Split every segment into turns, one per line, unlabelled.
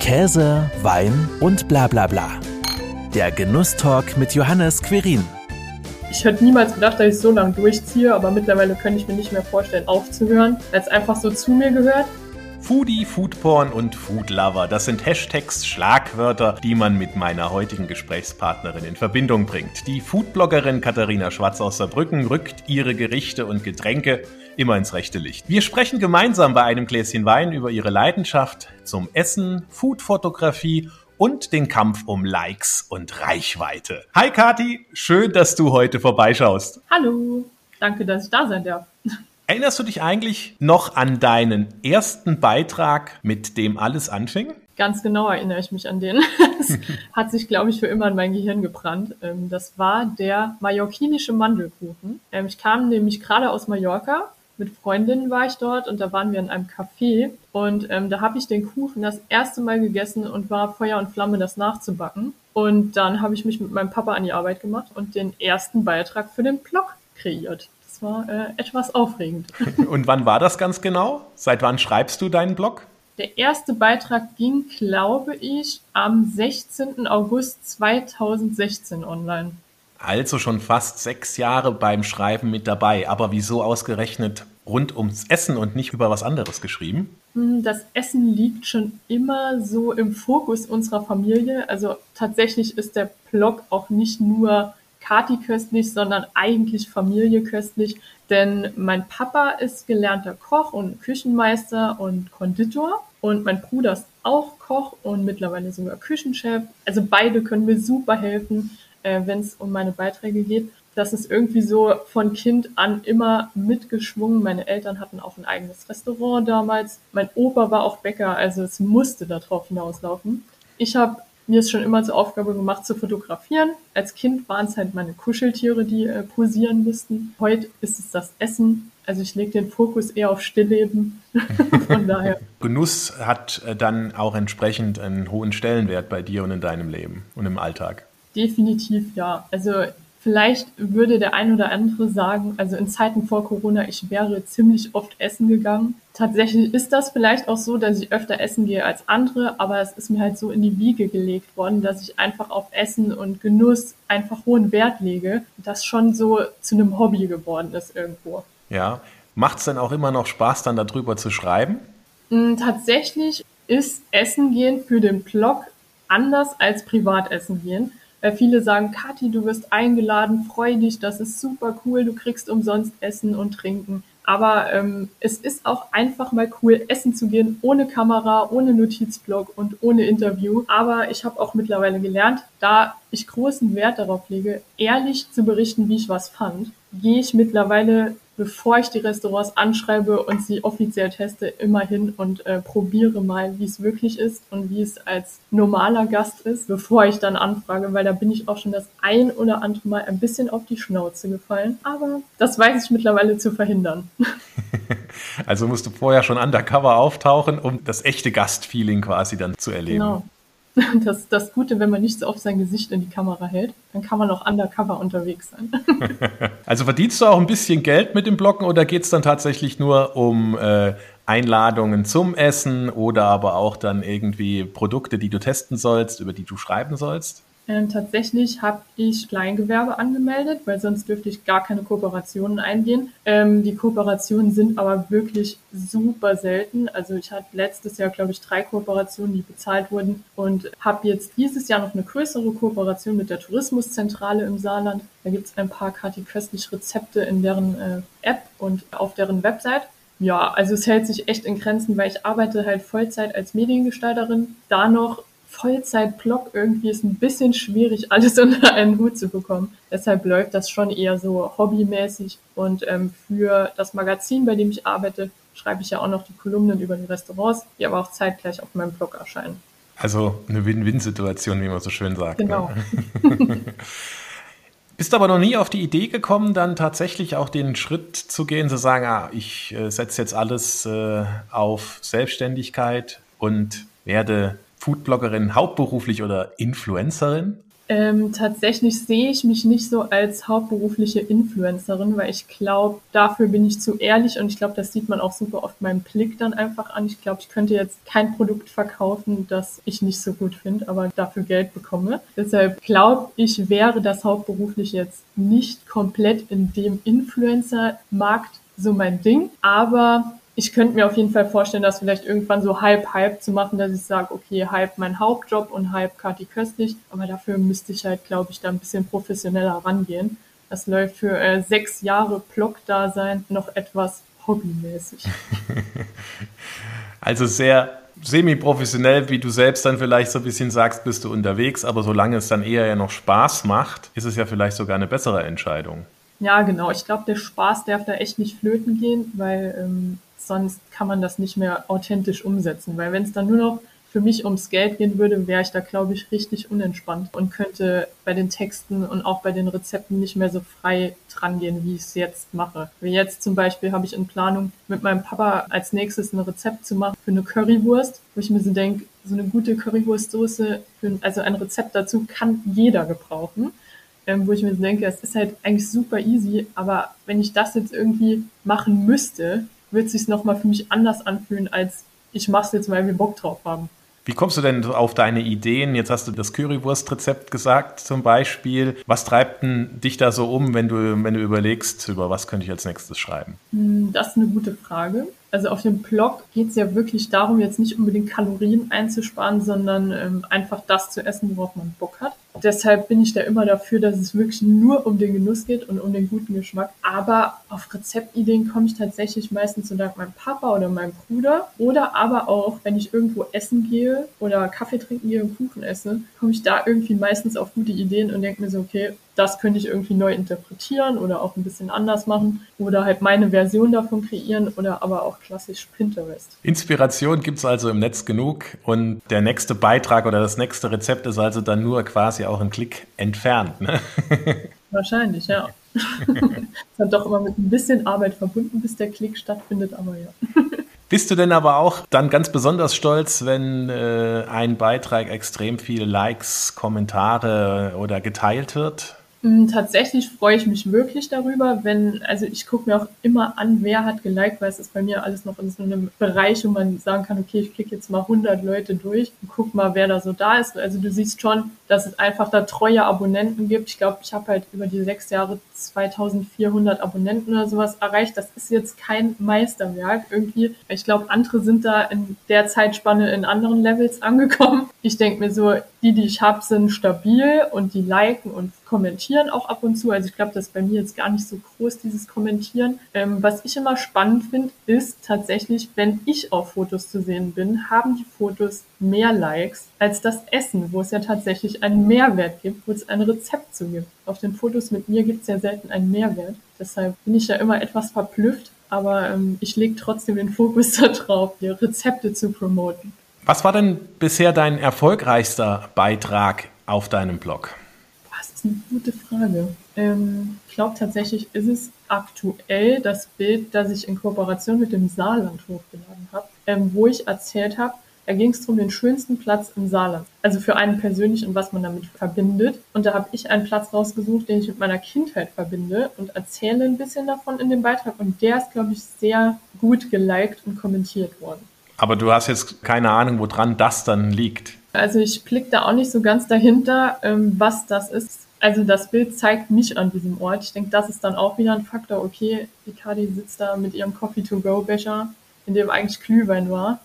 Käse, Wein und bla bla bla. Der Genusstalk mit Johannes Querin.
Ich hätte niemals gedacht, dass ich so lange durchziehe, aber mittlerweile könnte ich mir nicht mehr vorstellen, aufzuhören, weil es einfach so zu mir gehört.
Foodie, Foodporn und Foodlover, das sind Hashtags, Schlagwörter, die man mit meiner heutigen Gesprächspartnerin in Verbindung bringt. Die Foodbloggerin Katharina Schwarz aus Saarbrücken rückt ihre Gerichte und Getränke immer ins rechte Licht. Wir sprechen gemeinsam bei einem Gläschen Wein über ihre Leidenschaft zum Essen, Foodfotografie und den Kampf um Likes und Reichweite. Hi Kati, schön, dass du heute vorbeischaust.
Hallo, danke, dass ich da sein darf.
Erinnerst du dich eigentlich noch an deinen ersten Beitrag, mit dem alles anfing?
Ganz genau erinnere ich mich an den. Das hat sich, glaube ich, für immer in mein Gehirn gebrannt. Ähm, das war der mallorquinische Mandelkuchen. Ähm, ich kam nämlich gerade aus Mallorca. Mit Freundinnen war ich dort und da waren wir in einem Café und ähm, da habe ich den Kuchen das erste Mal gegessen und war Feuer und Flamme, das nachzubacken. Und dann habe ich mich mit meinem Papa an die Arbeit gemacht und den ersten Beitrag für den Blog kreiert war äh, etwas aufregend.
Und wann war das ganz genau? Seit wann schreibst du deinen Blog?
Der erste Beitrag ging, glaube ich, am 16. August 2016 online.
Also schon fast sechs Jahre beim Schreiben mit dabei. Aber wieso ausgerechnet rund ums Essen und nicht über was anderes geschrieben?
Hm, das Essen liegt schon immer so im Fokus unserer Familie. Also tatsächlich ist der Blog auch nicht nur Kati köstlich, sondern eigentlich Familie köstlich, denn mein Papa ist gelernter Koch und Küchenmeister und Konditor und mein Bruder ist auch Koch und mittlerweile sogar Küchenchef. Also beide können mir super helfen, äh, wenn es um meine Beiträge geht. Das ist irgendwie so von Kind an immer mitgeschwungen. Meine Eltern hatten auch ein eigenes Restaurant damals. Mein Opa war auch Bäcker, also es musste darauf hinauslaufen. Ich habe mir ist schon immer zur Aufgabe gemacht zu fotografieren. Als Kind waren es halt meine Kuscheltiere, die äh, posieren mussten. Heute ist es das Essen. Also ich lege den Fokus eher auf Stillleben. Von daher.
Genuss hat äh, dann auch entsprechend einen hohen Stellenwert bei dir und in deinem Leben und im Alltag.
Definitiv ja. Also Vielleicht würde der ein oder andere sagen, also in Zeiten vor Corona, ich wäre ziemlich oft essen gegangen. Tatsächlich ist das vielleicht auch so, dass ich öfter essen gehe als andere, aber es ist mir halt so in die Wiege gelegt worden, dass ich einfach auf Essen und Genuss einfach hohen Wert lege, das schon so zu einem Hobby geworden ist irgendwo.
Ja, macht es denn auch immer noch Spaß, dann darüber zu schreiben?
Mm, tatsächlich ist Essen gehen für den Blog anders als Privatessen gehen. Weil viele sagen, Kathi, du wirst eingeladen, freu dich, das ist super cool, du kriegst umsonst Essen und Trinken. Aber ähm, es ist auch einfach mal cool, essen zu gehen, ohne Kamera, ohne Notizblock und ohne Interview. Aber ich habe auch mittlerweile gelernt, da ich großen Wert darauf lege, ehrlich zu berichten, wie ich was fand, gehe ich mittlerweile bevor ich die Restaurants anschreibe und sie offiziell teste, immer hin und äh, probiere mal, wie es wirklich ist und wie es als normaler Gast ist, bevor ich dann anfrage, weil da bin ich auch schon das ein oder andere Mal ein bisschen auf die Schnauze gefallen. Aber das weiß ich mittlerweile zu verhindern.
Also musst du vorher schon undercover auftauchen, um das echte Gastfeeling quasi dann zu erleben. Genau.
Das, das Gute, wenn man nicht so oft sein Gesicht in die Kamera hält, dann kann man auch undercover unterwegs sein.
Also verdienst du auch ein bisschen Geld mit dem Bloggen oder geht es dann tatsächlich nur um äh, Einladungen zum Essen oder aber auch dann irgendwie Produkte, die du testen sollst, über die du schreiben sollst?
Ähm, tatsächlich habe ich Kleingewerbe angemeldet, weil sonst dürfte ich gar keine Kooperationen eingehen. Ähm, die Kooperationen sind aber wirklich super selten. Also ich hatte letztes Jahr, glaube ich, drei Kooperationen, die bezahlt wurden und habe jetzt dieses Jahr noch eine größere Kooperation mit der Tourismuszentrale im Saarland. Da gibt es ein paar Kati köstlich Rezepte in deren äh, App und auf deren Website. Ja, also es hält sich echt in Grenzen, weil ich arbeite halt Vollzeit als Mediengestalterin. Da noch Vollzeit-Blog irgendwie ist ein bisschen schwierig, alles unter einen Hut zu bekommen. Deshalb läuft das schon eher so hobbymäßig. Und ähm, für das Magazin, bei dem ich arbeite, schreibe ich ja auch noch die Kolumnen über die Restaurants, die aber auch zeitgleich auf meinem Blog erscheinen.
Also eine Win-Win-Situation, wie man so schön sagt.
Ne? Genau.
Ne? Bist aber noch nie auf die Idee gekommen, dann tatsächlich auch den Schritt zu gehen, zu sagen, ah, ich äh, setze jetzt alles äh, auf Selbstständigkeit und werde Foodbloggerin hauptberuflich oder Influencerin?
Ähm, tatsächlich sehe ich mich nicht so als hauptberufliche Influencerin, weil ich glaube, dafür bin ich zu ehrlich und ich glaube, das sieht man auch super oft meinem Blick dann einfach an. Ich glaube, ich könnte jetzt kein Produkt verkaufen, das ich nicht so gut finde, aber dafür Geld bekomme. Deshalb glaube ich, wäre das hauptberuflich jetzt nicht komplett in dem Influencer-Markt so mein Ding, aber ich könnte mir auf jeden Fall vorstellen, das vielleicht irgendwann so halb-halb zu machen, dass ich sage, okay, halb mein Hauptjob und halb Kati Köstlich. Aber dafür müsste ich halt, glaube ich, da ein bisschen professioneller rangehen. Das läuft für äh, sechs Jahre Blog-Dasein noch etwas hobbymäßig.
also sehr semi-professionell, wie du selbst dann vielleicht so ein bisschen sagst, bist du unterwegs, aber solange es dann eher ja noch Spaß macht, ist es ja vielleicht sogar eine bessere Entscheidung.
Ja, genau. Ich glaube, der Spaß darf da echt nicht flöten gehen, weil ähm, sonst kann man das nicht mehr authentisch umsetzen. Weil wenn es dann nur noch für mich ums Geld gehen würde, wäre ich da, glaube ich, richtig unentspannt und könnte bei den Texten und auch bei den Rezepten nicht mehr so frei dran gehen, wie ich es jetzt mache. Wie jetzt zum Beispiel habe ich in Planung, mit meinem Papa als nächstes ein Rezept zu machen für eine Currywurst, wo ich mir so denke, so eine gute Currywurstsoße, also ein Rezept dazu kann jeder gebrauchen. Ähm, wo ich mir so denke, es ist halt eigentlich super easy, aber wenn ich das jetzt irgendwie machen müsste, wird es sich nochmal für mich anders anfühlen, als ich mache es jetzt, weil wir Bock drauf haben.
Wie kommst du denn auf deine Ideen? Jetzt hast du das Currywurst-Rezept gesagt zum Beispiel. Was treibt denn dich da so um, wenn du, wenn du überlegst, über was könnte ich als nächstes schreiben?
Hm, das ist eine gute Frage. Also auf dem Blog geht es ja wirklich darum, jetzt nicht unbedingt Kalorien einzusparen, sondern ähm, einfach das zu essen, worauf man Bock hat. Deshalb bin ich da immer dafür, dass es wirklich nur um den Genuss geht und um den guten Geschmack. Aber auf Rezeptideen komme ich tatsächlich meistens so dank meinem Papa oder meinem Bruder. Oder aber auch, wenn ich irgendwo essen gehe oder Kaffee trinken gehe und Kuchen esse, komme ich da irgendwie meistens auf gute Ideen und denke mir so, okay, das könnte ich irgendwie neu interpretieren oder auch ein bisschen anders machen oder halt meine Version davon kreieren oder aber auch klassisch Pinterest.
Inspiration gibt es also im Netz genug und der nächste Beitrag oder das nächste Rezept ist also dann nur quasi auch ein Klick entfernt. Ne?
Wahrscheinlich, ja. ist hat doch immer mit ein bisschen Arbeit verbunden, bis der Klick stattfindet, aber ja.
Bist du denn aber auch dann ganz besonders stolz, wenn äh, ein Beitrag extrem viele Likes, Kommentare oder geteilt wird?
Mm, tatsächlich freue ich mich wirklich darüber, wenn, also ich gucke mir auch immer an, wer hat geliked, weil es ist bei mir alles noch in so einem Bereich, wo man sagen kann, okay, ich klicke jetzt mal 100 Leute durch und guck mal, wer da so da ist. Also du siehst schon, dass es einfach da treue Abonnenten gibt. Ich glaube, ich habe halt über die sechs Jahre 2400 Abonnenten oder sowas erreicht. Das ist jetzt kein Meisterwerk irgendwie. Ich glaube, andere sind da in der Zeitspanne in anderen Levels angekommen. Ich denke mir so, die, die ich habe, sind stabil und die liken und kommentieren auch ab und zu. Also ich glaube, das ist bei mir jetzt gar nicht so groß, dieses Kommentieren. Ähm, was ich immer spannend finde, ist tatsächlich, wenn ich auf Fotos zu sehen bin, haben die Fotos mehr Likes als das Essen, wo es ja tatsächlich einen Mehrwert gibt, wo es ein Rezept zu gibt. Auf den Fotos mit mir gibt es ja selten einen Mehrwert. Deshalb bin ich ja immer etwas verblüfft, aber ähm, ich lege trotzdem den Fokus darauf, hier Rezepte zu promoten.
Was war denn bisher dein erfolgreichster Beitrag auf deinem Blog?
Ist eine gute Frage. Ähm, ich glaube tatsächlich ist es aktuell das Bild, das ich in Kooperation mit dem Saarland hochgeladen habe, ähm, wo ich erzählt habe, da ging es um den schönsten Platz im Saarland. Also für einen persönlich und was man damit verbindet. Und da habe ich einen Platz rausgesucht, den ich mit meiner Kindheit verbinde und erzähle ein bisschen davon in dem Beitrag. Und der ist, glaube ich, sehr gut geliked und kommentiert worden.
Aber du hast jetzt keine Ahnung, woran das dann liegt.
Also ich blicke da auch nicht so ganz dahinter, ähm, was das ist. Also das Bild zeigt mich an diesem Ort. Ich denke, das ist dann auch wieder ein Faktor. Okay, Kadi sitzt da mit ihrem Coffee-to-go-Becher, in dem eigentlich Glühwein war,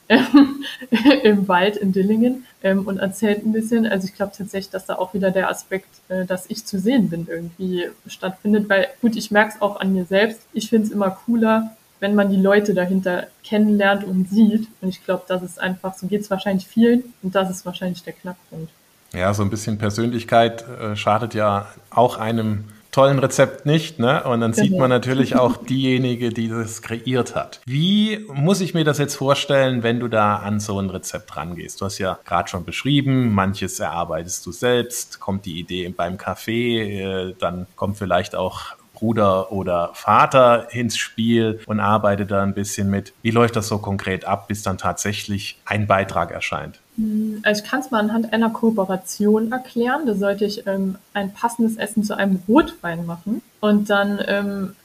im Wald in Dillingen ähm, und erzählt ein bisschen. Also ich glaube tatsächlich, dass da auch wieder der Aspekt, äh, dass ich zu sehen bin, irgendwie stattfindet. Weil gut, ich merke es auch an mir selbst. Ich finde es immer cooler, wenn man die Leute dahinter kennenlernt und sieht. Und ich glaube, das ist einfach, so geht es wahrscheinlich vielen und das ist wahrscheinlich der Knackpunkt.
Ja, so ein bisschen Persönlichkeit äh, schadet ja auch einem tollen Rezept nicht, ne? Und dann sieht man genau. natürlich auch diejenige, die das kreiert hat. Wie muss ich mir das jetzt vorstellen, wenn du da an so ein Rezept rangehst? Du hast ja gerade schon beschrieben, manches erarbeitest du selbst, kommt die Idee beim Kaffee, äh, dann kommt vielleicht auch Bruder oder Vater ins Spiel und arbeitet da ein bisschen mit. Wie läuft das so konkret ab, bis dann tatsächlich ein Beitrag erscheint?
Hm, Also ich kann es mal anhand einer Kooperation erklären. Da sollte ich ähm, ein passendes Essen zu einem Rotwein machen. Und dann ähm,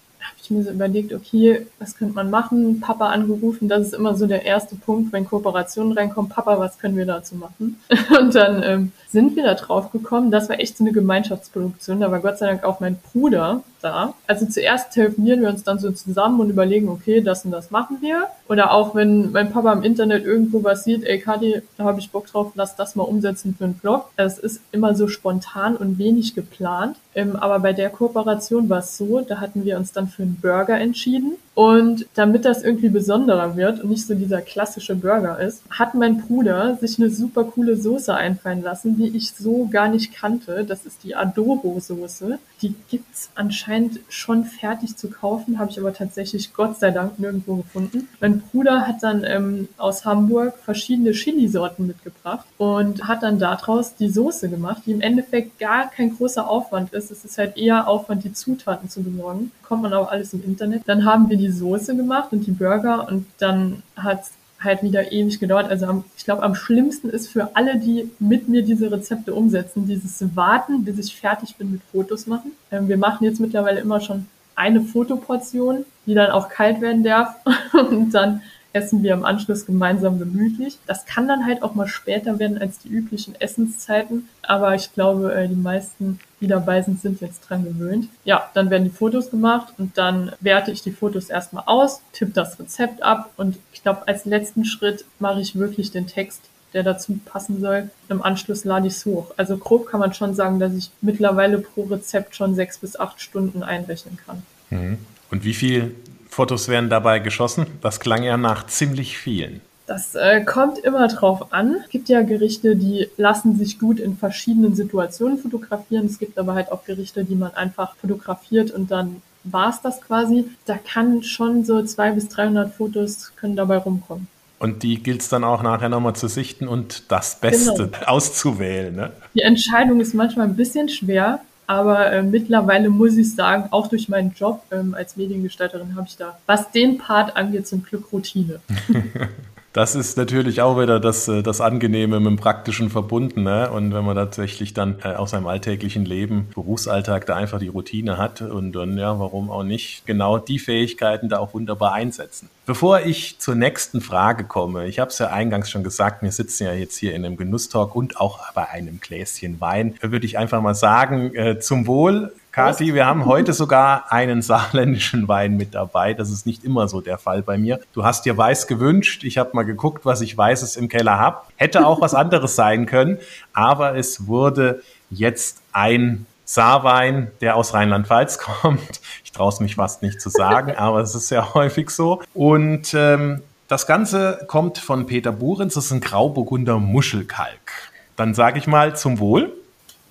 mir so überlegt, okay, was könnte man machen? Papa angerufen, das ist immer so der erste Punkt, wenn Kooperationen reinkommen. Papa, was können wir dazu machen? Und dann ähm, sind wir da drauf gekommen. Das war echt so eine Gemeinschaftsproduktion. Da war Gott sei Dank auch mein Bruder da. Also zuerst telefonieren wir uns dann so zusammen und überlegen, okay, das und das machen wir. Oder auch wenn mein Papa im Internet irgendwo was sieht, ey Kati, da habe ich Bock drauf, lass das mal umsetzen für einen Blog. Es ist immer so spontan und wenig geplant. Ähm, aber bei der Kooperation war es so, da hatten wir uns dann für einen Burger entschieden. Und damit das irgendwie besonderer wird und nicht so dieser klassische Burger ist, hat mein Bruder sich eine super coole Soße einfallen lassen, die ich so gar nicht kannte. Das ist die Adobo-Soße. Die gibt's anscheinend schon fertig zu kaufen, habe ich aber tatsächlich Gott sei Dank nirgendwo gefunden. Mein Bruder hat dann ähm, aus Hamburg verschiedene Chili-Sorten mitgebracht und hat dann daraus die Soße gemacht, die im Endeffekt gar kein großer Aufwand ist. Es ist halt eher Aufwand, die Zutaten zu besorgen. Kommt man aber alles im Internet. Dann haben wir die Soße gemacht und die Burger und dann hat's halt wieder ewig gedauert. Also am, ich glaube, am schlimmsten ist für alle, die mit mir diese Rezepte umsetzen, dieses Warten, bis ich fertig bin mit Fotos machen. Ähm, wir machen jetzt mittlerweile immer schon eine Fotoportion, die dann auch kalt werden darf und dann essen wir im Anschluss gemeinsam gemütlich. Das kann dann halt auch mal später werden als die üblichen Essenszeiten, aber ich glaube, äh, die meisten, die dabei sind, sind jetzt dran gewöhnt. Ja, dann werden die Fotos gemacht und dann werte ich die Fotos erstmal aus, tippe das Rezept ab und ich glaube, als letzten Schritt mache ich wirklich den Text der dazu passen soll. Im Anschluss lade ich es hoch. Also grob kann man schon sagen, dass ich mittlerweile pro Rezept schon sechs bis acht Stunden einrechnen kann.
Mhm. Und wie viel Fotos werden dabei geschossen? Das klang ja nach ziemlich vielen.
Das äh, kommt immer drauf an. Es gibt ja Gerichte, die lassen sich gut in verschiedenen Situationen fotografieren. Es gibt aber halt auch Gerichte, die man einfach fotografiert und dann war es das quasi. Da kann schon so 200 bis 300 Fotos können dabei rumkommen.
Und die gilt es dann auch nachher nochmal zu sichten und das Beste genau. auszuwählen. Ne?
Die Entscheidung ist manchmal ein bisschen schwer, aber äh, mittlerweile muss ich sagen, auch durch meinen Job ähm, als Mediengestalterin habe ich da, was den Part angeht, zum Glück Routine.
Das ist natürlich auch wieder das, äh, das Angenehme mit dem Praktischen verbunden. Ne? Und wenn man tatsächlich dann äh, aus seinem alltäglichen Leben, Berufsalltag, da einfach die Routine hat und dann, ja, warum auch nicht, genau die Fähigkeiten da auch wunderbar einsetzen. Bevor ich zur nächsten Frage komme, ich habe es ja eingangs schon gesagt, wir sitzen ja jetzt hier in einem Genusstalk und auch bei einem Gläschen Wein, würde ich einfach mal sagen, äh, zum Wohl Kathi, wir haben heute sogar einen saarländischen Wein mit dabei. Das ist nicht immer so der Fall bei mir. Du hast dir weiß gewünscht. Ich habe mal geguckt, was ich weißes im Keller habe. Hätte auch was anderes sein können, aber es wurde jetzt ein Saarwein, der aus Rheinland-Pfalz kommt. Ich traue es mich fast nicht zu sagen, aber es ist sehr häufig so. Und ähm, das Ganze kommt von Peter Burenz. Das ist ein Grauburgunder Muschelkalk. Dann sage ich mal zum Wohl.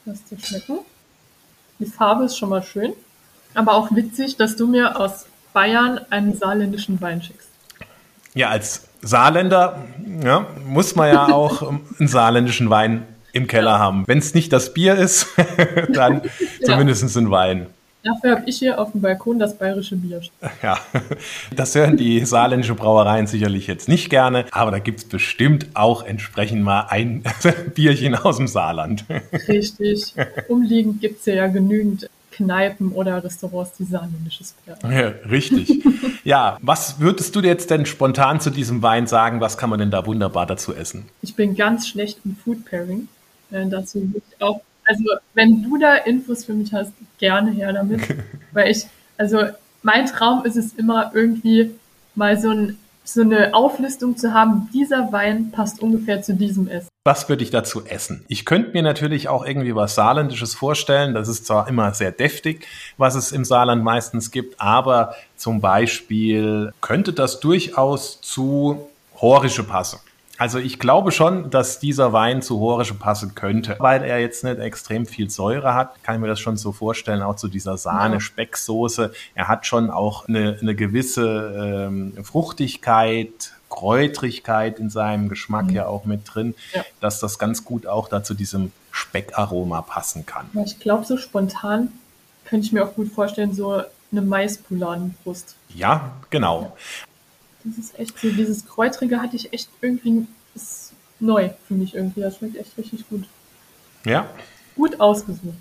Lass dir schmecken. Die Farbe ist schon mal schön. Aber auch witzig, dass du mir aus Bayern einen saarländischen Wein schickst.
Ja, als Saarländer ja, muss man ja auch einen saarländischen Wein im Keller ja. haben. Wenn es nicht das Bier ist, dann ja. zumindest ein Wein.
Dafür habe ich hier auf dem Balkon das bayerische Bier.
Ja, das hören die saarländische Brauereien sicherlich jetzt nicht gerne, aber da gibt es bestimmt auch entsprechend mal ein Bierchen aus dem Saarland.
Richtig. Umliegend gibt es ja genügend Kneipen oder Restaurants, die saarländisches Bier
ja, Richtig. ja, was würdest du jetzt denn spontan zu diesem Wein sagen? Was kann man denn da wunderbar dazu essen?
Ich bin ganz schlecht im Food Pairing. Äh, dazu würde ich auch also wenn du da Infos für mich hast, gerne her damit. Weil ich, also mein Traum ist es immer irgendwie mal so, ein, so eine Auflistung zu haben, dieser Wein passt ungefähr zu diesem Essen.
Was würde ich dazu essen? Ich könnte mir natürlich auch irgendwie was Saarländisches vorstellen. Das ist zwar immer sehr deftig, was es im Saarland meistens gibt, aber zum Beispiel könnte das durchaus zu Horische passen. Also ich glaube schon, dass dieser Wein zu Horische passen könnte, weil er jetzt nicht extrem viel Säure hat. Kann ich mir das schon so vorstellen, auch zu dieser Sahne-Specksoße. Er hat schon auch eine, eine gewisse ähm, Fruchtigkeit, Kräutrigkeit in seinem Geschmack mhm. ja auch mit drin, ja. dass das ganz gut auch da zu diesem Speckaroma passen kann.
Ja, ich glaube, so spontan könnte ich mir auch gut vorstellen, so eine Maispoulardenbrust.
Ja, genau.
Das ist echt so, dieses Kräutrige hatte ich echt irgendwie, ist neu für mich irgendwie. Das schmeckt echt richtig gut.
Ja.
Gut ausgesucht.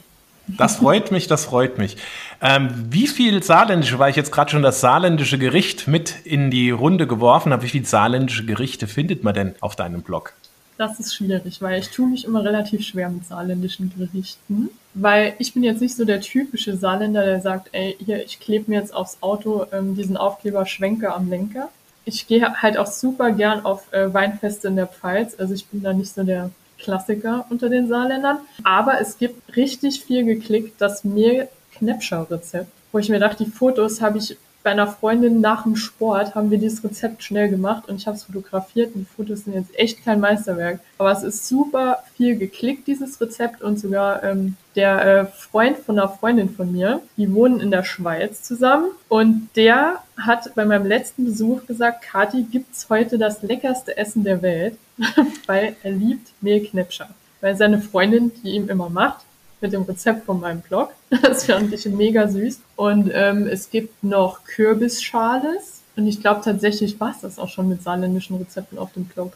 Das freut mich, das freut mich. Ähm, wie viel saarländische, weil ich jetzt gerade schon das saarländische Gericht mit in die Runde geworfen habe, wie viel saarländische Gerichte findet man denn auf deinem Blog?
Das ist schwierig, weil ich tue mich immer relativ schwer mit saarländischen Gerichten. Weil ich bin jetzt nicht so der typische Saarländer, der sagt, ey, hier, ich klebe mir jetzt aufs Auto ähm, diesen Aufkleber Schwenke am Lenker. Ich gehe halt auch super gern auf äh, Weinfeste in der Pfalz. Also ich bin da nicht so der Klassiker unter den Saarländern. Aber es gibt richtig viel geklickt, das Mehl-Knäpscher-Rezept, wo ich mir dachte, die Fotos habe ich bei einer Freundin nach dem Sport haben wir dieses Rezept schnell gemacht und ich habe es fotografiert die Fotos sind jetzt echt kein Meisterwerk. Aber es ist super viel geklickt, dieses Rezept und sogar ähm, der äh, Freund von einer Freundin von mir, die wohnen in der Schweiz zusammen und der hat bei meinem letzten Besuch gesagt, Kati, gibt's heute das leckerste Essen der Welt, weil er liebt Mehlknäpscher. Weil seine Freundin, die ihm immer macht, mit dem Rezept von meinem Blog. Das fand ich mega süß. Und ähm, es gibt noch Kürbisschales. Und ich glaube tatsächlich war es das auch schon mit saarländischen Rezepten auf dem Blog.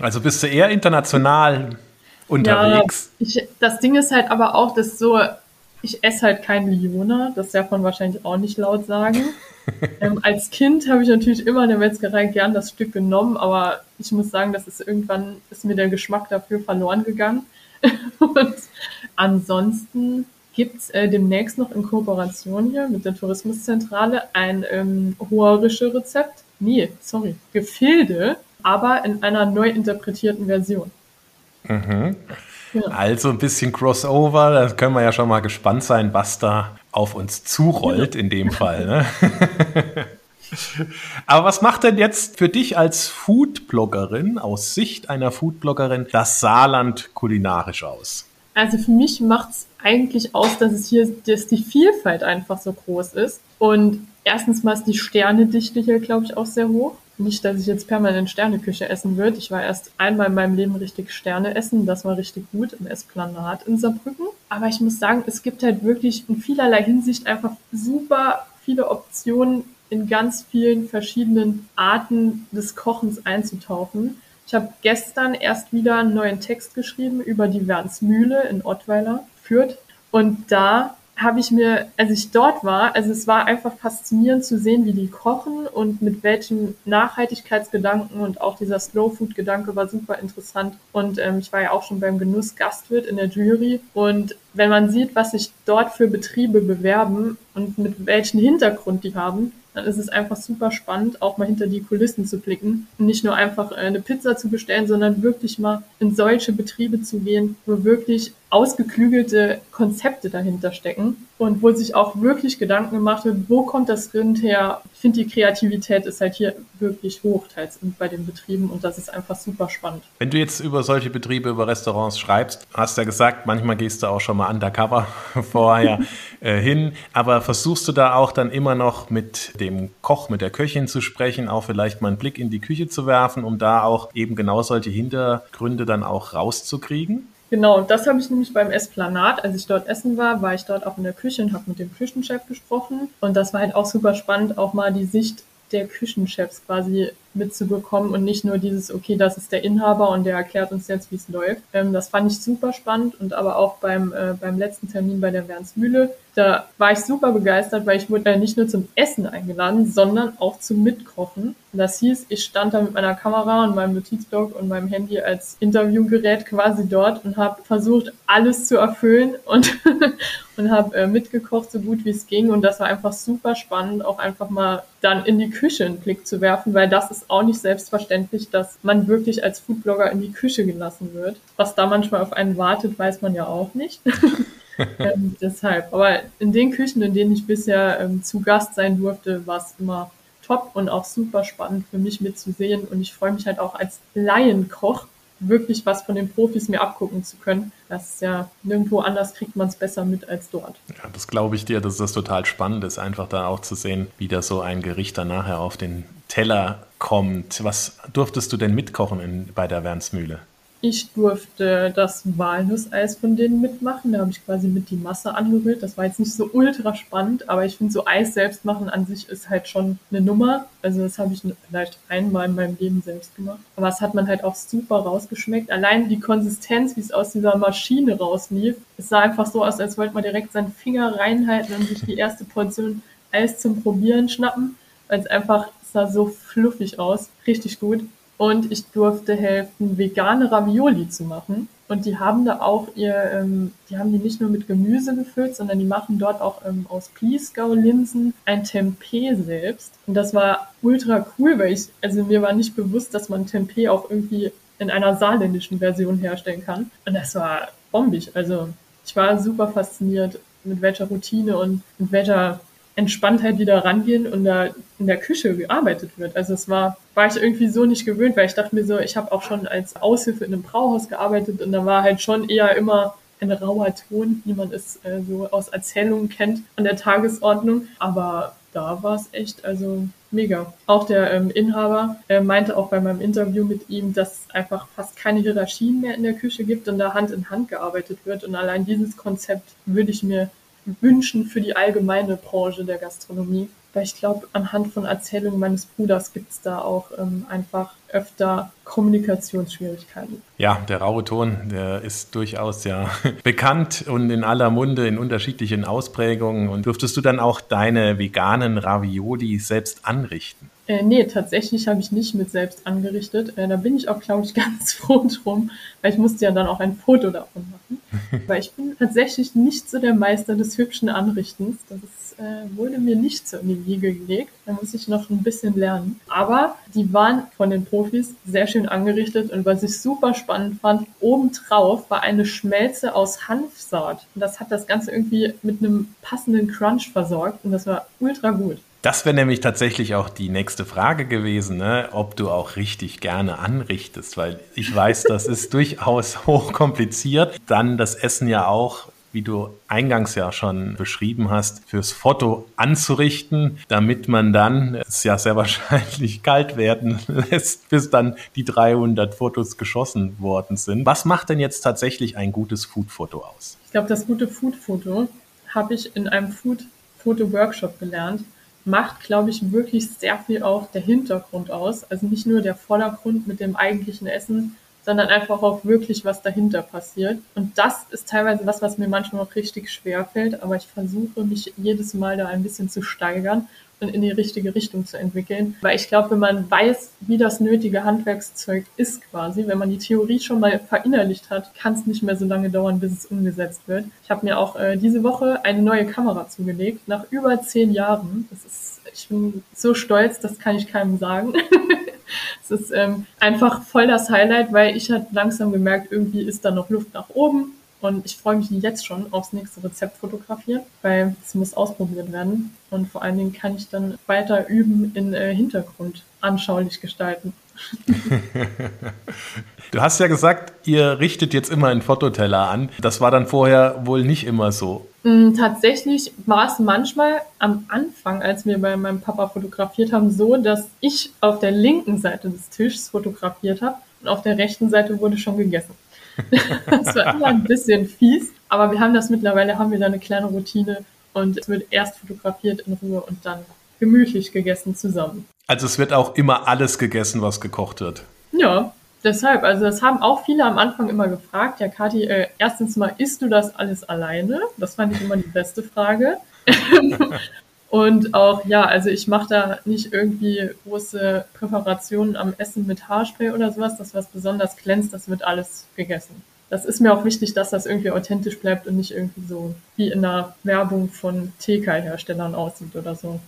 Also bist du eher international unterwegs?
Ja, ich, das Ding ist halt aber auch, dass so, ich esse halt kein Liona, das darf man wahrscheinlich auch nicht laut sagen. ähm, als Kind habe ich natürlich immer in der Metzgerei gern das Stück genommen, aber ich muss sagen, dass es irgendwann ist mir der Geschmack dafür verloren gegangen. Und ansonsten gibt's äh, demnächst noch in Kooperation hier mit der Tourismuszentrale ein ähm, hoherische Rezept. Nee, sorry, Gefilde, aber in einer neu interpretierten Version.
Mhm. Ja. Also ein bisschen Crossover, da können wir ja schon mal gespannt sein, was da auf uns zurollt in dem Fall. Ne? Aber was macht denn jetzt für dich als Foodbloggerin, aus Sicht einer Foodbloggerin, das Saarland kulinarisch aus?
Also für mich macht es eigentlich aus, dass es hier, dass die Vielfalt einfach so groß ist. Und erstens mal ist die Sternedichte hier, glaube ich, auch sehr hoch. Nicht, dass ich jetzt permanent Sterneküche essen würde. Ich war erst einmal in meinem Leben richtig Sterne essen. Das war richtig gut im Esplanat in Saarbrücken. Aber ich muss sagen, es gibt halt wirklich in vielerlei Hinsicht einfach super viele Optionen, in ganz vielen verschiedenen Arten des Kochens einzutauchen. Ich habe gestern erst wieder einen neuen Text geschrieben über die Wernsmühle in Ottweiler, Fürth. Und da habe ich mir, als ich dort war, also es war einfach faszinierend zu sehen, wie die kochen und mit welchen Nachhaltigkeitsgedanken und auch dieser Slow Food Gedanke war super interessant. Und ähm, ich war ja auch schon beim Genuss Gastwirt in der Jury. Und wenn man sieht, was sich dort für Betriebe bewerben und mit welchen Hintergrund die haben, dann ist es einfach super spannend, auch mal hinter die Kulissen zu blicken nicht nur einfach äh, eine Pizza zu bestellen, sondern wirklich mal in solche Betriebe zu gehen, wo wirklich ausgeklügelte Konzepte dahinter stecken und wo sich auch wirklich Gedanken gemacht wird, wo kommt das Rind her? Ich finde, die Kreativität ist halt hier wirklich hoch, teils bei den Betrieben und das ist einfach super spannend.
Wenn du jetzt über solche Betriebe, über Restaurants schreibst, hast du ja gesagt, manchmal gehst du auch schon mal undercover vorher äh, hin, aber versuchst du da auch dann immer noch mit dem Koch, mit der Köchin zu sprechen, auch vielleicht mal einen Blick in die Küche zu werfen, um da auch eben genau solche Hintergründe dann auch rauszukriegen?
Genau, das habe ich nämlich beim Esplanat, als ich dort essen war, war ich dort auch in der Küche und habe mit dem Küchenchef gesprochen. Und das war halt auch super spannend, auch mal die Sicht der Küchenchefs quasi mitzubekommen und nicht nur dieses, okay, das ist der Inhaber und der erklärt uns jetzt, wie es läuft. Ähm, das fand ich super spannend und aber auch beim, äh, beim letzten Termin bei der Wernsmühle, da war ich super begeistert, weil ich wurde nicht nur zum Essen eingeladen, sondern auch zum Mitkochen. Das hieß, ich stand da mit meiner Kamera und meinem Notizblock und meinem Handy als Interviewgerät quasi dort und habe versucht, alles zu erfüllen und, und habe äh, mitgekocht, so gut wie es ging. Und das war einfach super spannend, auch einfach mal dann in die Küche einen Blick zu werfen, weil das ist auch nicht selbstverständlich, dass man wirklich als Foodblogger in die Küche gelassen wird. Was da manchmal auf einen wartet, weiß man ja auch nicht. ähm, deshalb. Aber in den Küchen, in denen ich bisher ähm, zu Gast sein durfte, war es immer top und auch super spannend für mich mitzusehen. Und ich freue mich halt auch als Laienkoch wirklich was von den Profis mir abgucken zu können. Das ist ja nirgendwo anders kriegt man es besser mit als dort.
Ja, das glaube ich dir, dass das total spannend ist, einfach da auch zu sehen, wie da so ein Gericht dann nachher auf den Teller kommt. Was durftest du denn mitkochen in, bei der Wernsmühle?
Ich durfte das Walnusseis von denen mitmachen. Da habe ich quasi mit die Masse angerührt. Das war jetzt nicht so ultra spannend, aber ich finde so Eis selbst machen an sich ist halt schon eine Nummer. Also das habe ich vielleicht einmal in meinem Leben selbst gemacht. Aber es hat man halt auch super rausgeschmeckt. Allein die Konsistenz, wie es aus dieser Maschine rauslief, es sah einfach so aus, als wollte man direkt seinen Finger reinhalten und sich die erste Portion Eis zum Probieren schnappen, weil es einfach sah so fluffig aus. Richtig gut und ich durfte helfen, vegane Ravioli zu machen. Und die haben da auch ihr, ähm, die haben die nicht nur mit Gemüse gefüllt, sondern die machen dort auch ähm, aus Pliesgau-Linsen ein Tempeh selbst. Und das war ultra cool, weil ich, also mir war nicht bewusst, dass man Tempeh auch irgendwie in einer saarländischen Version herstellen kann. Und das war bombig. Also ich war super fasziniert, mit welcher Routine und mit welcher Entspanntheit wieder rangehen und da in der Küche gearbeitet wird. Also es war, war ich irgendwie so nicht gewöhnt, weil ich dachte mir so, ich habe auch schon als Aushilfe in einem Brauhaus gearbeitet und da war halt schon eher immer ein rauer Ton, wie man es äh, so aus Erzählungen kennt, an der Tagesordnung. Aber da war es echt, also mega. Auch der ähm, Inhaber äh, meinte auch bei meinem Interview mit ihm, dass es einfach fast keine Hierarchien mehr in der Küche gibt und da Hand in Hand gearbeitet wird. Und allein dieses Konzept würde ich mir wünschen für die allgemeine Branche der Gastronomie. Weil ich glaube, anhand von Erzählungen meines Bruders gibt es da auch ähm, einfach öfter Kommunikationsschwierigkeiten.
Ja, der raue Ton, der ist durchaus ja bekannt und in aller Munde in unterschiedlichen Ausprägungen. Und durftest du dann auch deine veganen Ravioli selbst anrichten?
Äh, nee, tatsächlich habe ich nicht mit selbst angerichtet. Äh, da bin ich auch, glaube ich, ganz froh drum, weil ich musste ja dann auch ein Foto davon machen. weil ich bin tatsächlich nicht so der Meister des hübschen Anrichtens. Das ist, äh, wurde mir nicht so in die Wiege gelegt. Da muss ich noch ein bisschen lernen. Aber die waren von den Profis sehr schön angerichtet und was ich super spannend fand, obendrauf war eine Schmelze aus Hanfsaat. Und das hat das Ganze irgendwie mit einem passenden Crunch versorgt und das war ultra gut.
Das wäre nämlich tatsächlich auch die nächste Frage gewesen, ne? ob du auch richtig gerne anrichtest, weil ich weiß, das ist durchaus hochkompliziert. Dann das Essen ja auch, wie du eingangs ja schon beschrieben hast, fürs Foto anzurichten, damit man dann es ja sehr wahrscheinlich kalt werden lässt, bis dann die 300 Fotos geschossen worden sind. Was macht denn jetzt tatsächlich ein gutes Foodfoto aus?
Ich glaube, das gute Foodfoto habe ich in einem Food-Foto-Workshop gelernt macht, glaube ich, wirklich sehr viel auch der Hintergrund aus. Also nicht nur der Vordergrund mit dem eigentlichen Essen, sondern einfach auch wirklich, was dahinter passiert. Und das ist teilweise was, was mir manchmal auch richtig schwer fällt, aber ich versuche mich jedes Mal da ein bisschen zu steigern und in die richtige Richtung zu entwickeln. Weil ich glaube, wenn man weiß, wie das nötige Handwerkszeug ist quasi, wenn man die Theorie schon mal verinnerlicht hat, kann es nicht mehr so lange dauern, bis es umgesetzt wird. Ich habe mir auch äh, diese Woche eine neue Kamera zugelegt, nach über zehn Jahren. Das ist, ich bin so stolz, das kann ich keinem sagen. Es ist ähm, einfach voll das Highlight, weil ich halt langsam gemerkt, irgendwie ist da noch Luft nach oben. Und ich freue mich jetzt schon aufs nächste Rezept fotografieren, weil es muss ausprobiert werden. Und vor allen Dingen kann ich dann weiter üben in äh, Hintergrund anschaulich gestalten.
du hast ja gesagt, ihr richtet jetzt immer einen Fototeller an. Das war dann vorher wohl nicht immer so.
Mm, tatsächlich war es manchmal am Anfang, als wir bei meinem Papa fotografiert haben, so, dass ich auf der linken Seite des Tisches fotografiert habe und auf der rechten Seite wurde schon gegessen. das war immer ein bisschen fies, aber wir haben das mittlerweile, haben wir da eine kleine Routine und es wird erst fotografiert in Ruhe und dann gemütlich gegessen zusammen.
Also es wird auch immer alles gegessen, was gekocht wird.
Ja, deshalb. Also das haben auch viele am Anfang immer gefragt. Ja, Kathi, äh, erstens mal, isst du das alles alleine? Das fand ich immer die beste Frage. Und auch, ja, also ich mache da nicht irgendwie große Präparationen am Essen mit Haarspray oder sowas. Das, was besonders glänzt, das wird alles gegessen. Das ist mir auch wichtig, dass das irgendwie authentisch bleibt und nicht irgendwie so wie in einer Werbung von TK-Herstellern aussieht oder so.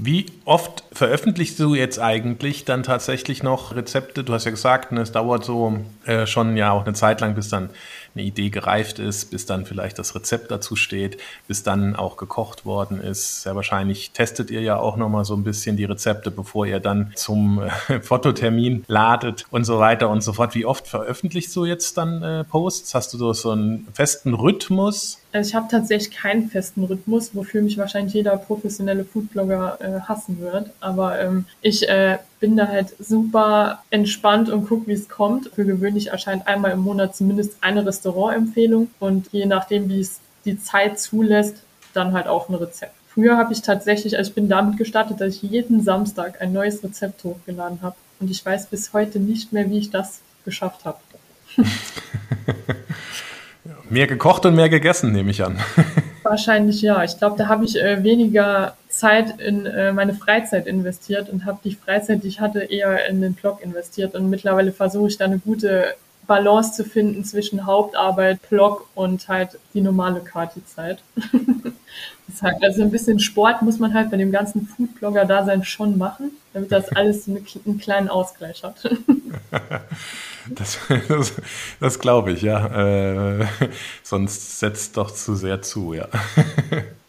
Wie oft veröffentlichst du jetzt eigentlich dann tatsächlich noch Rezepte? Du hast ja gesagt, ne, es dauert so äh, schon ja auch eine Zeit lang, bis dann eine Idee gereift ist, bis dann vielleicht das Rezept dazu steht, bis dann auch gekocht worden ist. Sehr wahrscheinlich testet ihr ja auch nochmal so ein bisschen die Rezepte, bevor ihr dann zum äh, Fototermin ladet und so weiter und so fort. Wie oft veröffentlichst du jetzt dann äh, Posts? Hast du so, so einen festen Rhythmus?
Also ich habe tatsächlich keinen festen Rhythmus, wofür mich wahrscheinlich jeder professionelle Foodblogger äh, hassen wird. Aber ähm, ich äh, bin da halt super entspannt und gucke, wie es kommt. Für gewöhnlich erscheint einmal im Monat zumindest eine Restaurantempfehlung und je nachdem, wie es die Zeit zulässt, dann halt auch ein Rezept. Früher habe ich tatsächlich, also ich bin damit gestartet, dass ich jeden Samstag ein neues Rezept hochgeladen habe. Und ich weiß bis heute nicht mehr, wie ich das geschafft habe.
mehr gekocht und mehr gegessen, nehme ich an.
Wahrscheinlich ja. Ich glaube, da habe ich äh, weniger Zeit in äh, meine Freizeit investiert und habe die Freizeit, die ich hatte, eher in den Blog investiert. Und mittlerweile versuche ich da eine gute Balance zu finden zwischen Hauptarbeit, Blog und halt die normale Kati-Zeit. das heißt, also ein bisschen Sport muss man halt bei dem ganzen Foodblogger-Dasein schon machen, damit das alles einen kleinen Ausgleich hat.
Das, das, das glaube ich, ja. Äh, sonst setzt doch zu sehr zu, ja.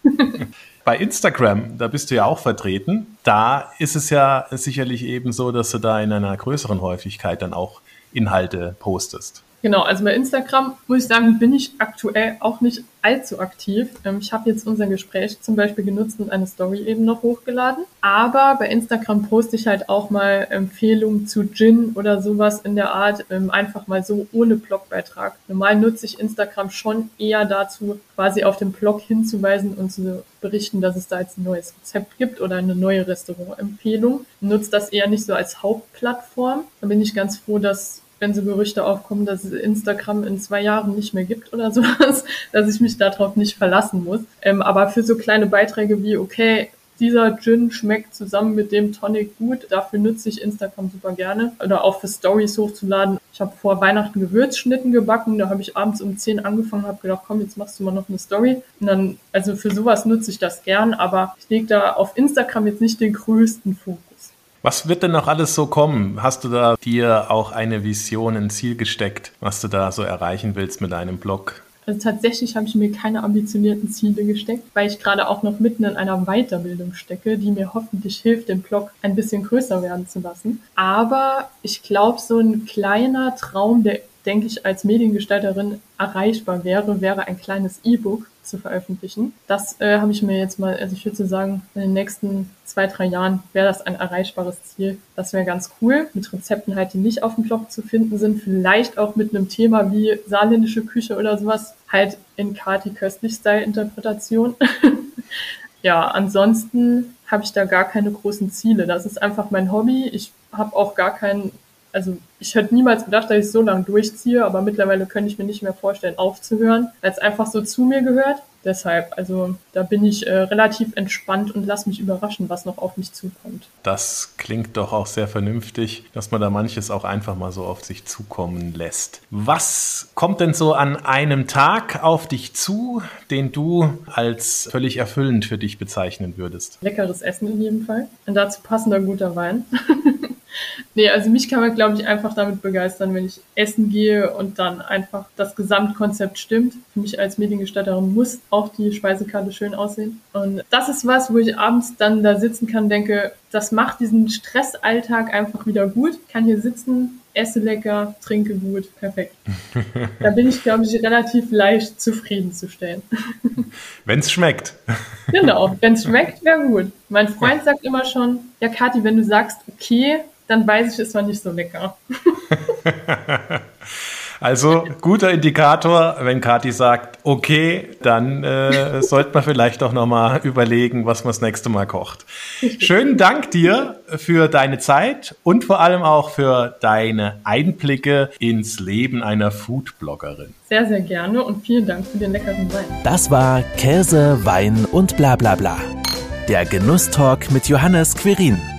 Bei Instagram, da bist du ja auch vertreten. Da ist es ja sicherlich eben so, dass du da in einer größeren Häufigkeit dann auch Inhalte postest.
Genau, also bei Instagram muss ich sagen, bin ich aktuell auch nicht allzu aktiv. Ähm, ich habe jetzt unser Gespräch zum Beispiel genutzt und eine Story eben noch hochgeladen. Aber bei Instagram poste ich halt auch mal Empfehlungen zu Gin oder sowas in der Art, ähm, einfach mal so ohne Blogbeitrag. Normal nutze ich Instagram schon eher dazu, quasi auf dem Blog hinzuweisen und zu berichten, dass es da jetzt ein neues Rezept gibt oder eine neue Restaurantempfehlung. Nutze das eher nicht so als Hauptplattform. Da bin ich ganz froh, dass wenn so Gerüchte aufkommen, dass es Instagram in zwei Jahren nicht mehr gibt oder sowas, dass ich mich darauf nicht verlassen muss. Ähm, aber für so kleine Beiträge wie, okay, dieser Gin schmeckt zusammen mit dem Tonic gut. Dafür nutze ich Instagram super gerne. Oder auch für Stories hochzuladen. Ich habe vor Weihnachten Gewürzschnitten gebacken. Da habe ich abends um 10 angefangen, habe gedacht, komm, jetzt machst du mal noch eine Story. Und dann, also für sowas nutze ich das gern. Aber ich lege da auf Instagram jetzt nicht den größten Fokus.
Was wird denn noch alles so kommen? Hast du da dir auch eine Vision, ein Ziel gesteckt, was du da so erreichen willst mit deinem Blog?
Also tatsächlich habe ich mir keine ambitionierten Ziele gesteckt, weil ich gerade auch noch mitten in einer Weiterbildung stecke, die mir hoffentlich hilft, den Blog ein bisschen größer werden zu lassen. Aber ich glaube, so ein kleiner Traum, der denke ich, als Mediengestalterin erreichbar wäre, wäre ein kleines E-Book zu veröffentlichen. Das äh, habe ich mir jetzt mal, also ich würde sagen, in den nächsten zwei, drei Jahren wäre das ein erreichbares Ziel. Das wäre ganz cool, mit Rezepten halt, die nicht auf dem Blog zu finden sind, vielleicht auch mit einem Thema wie saarländische Küche oder sowas, halt in Kati Köstlich-Style-Interpretation. ja, ansonsten habe ich da gar keine großen Ziele. Das ist einfach mein Hobby. Ich habe auch gar keinen also ich hätte niemals gedacht, dass ich so lange durchziehe, aber mittlerweile könnte ich mir nicht mehr vorstellen, aufzuhören, weil es einfach so zu mir gehört. Deshalb, also da bin ich äh, relativ entspannt und lass mich überraschen, was noch auf mich zukommt.
Das klingt doch auch sehr vernünftig, dass man da manches auch einfach mal so auf sich zukommen lässt. Was kommt denn so an einem Tag auf dich zu, den du als völlig erfüllend für dich bezeichnen würdest?
Leckeres Essen in jedem Fall. Und dazu passender guter Wein. nee, also mich kann man, glaube ich, einfach damit begeistern, wenn ich essen gehe und dann einfach das Gesamtkonzept stimmt. Für mich als Mediengestatterin muss auch die Speisekarte schön aussehen. Und das ist was, wo ich abends dann da sitzen kann, denke, das macht diesen Stressalltag einfach wieder gut. Ich kann hier sitzen, esse lecker, trinke gut, perfekt. da bin ich, glaube ich, relativ leicht zufriedenzustellen.
wenn es schmeckt.
genau, wenn es schmeckt, wäre gut. Mein Freund sagt immer schon, ja Kathi, wenn du sagst, okay, dann weiß ich, es war nicht so lecker.
Also guter Indikator, wenn Kathi sagt, okay, dann äh, sollte man vielleicht auch nochmal überlegen, was man das nächste Mal kocht. Schönen Dank dir für deine Zeit und vor allem auch für deine Einblicke ins Leben einer Foodbloggerin.
Sehr, sehr gerne und vielen Dank für den leckeren Wein.
Das war Käse, Wein und bla bla bla. Der Genusstalk mit Johannes Quirin.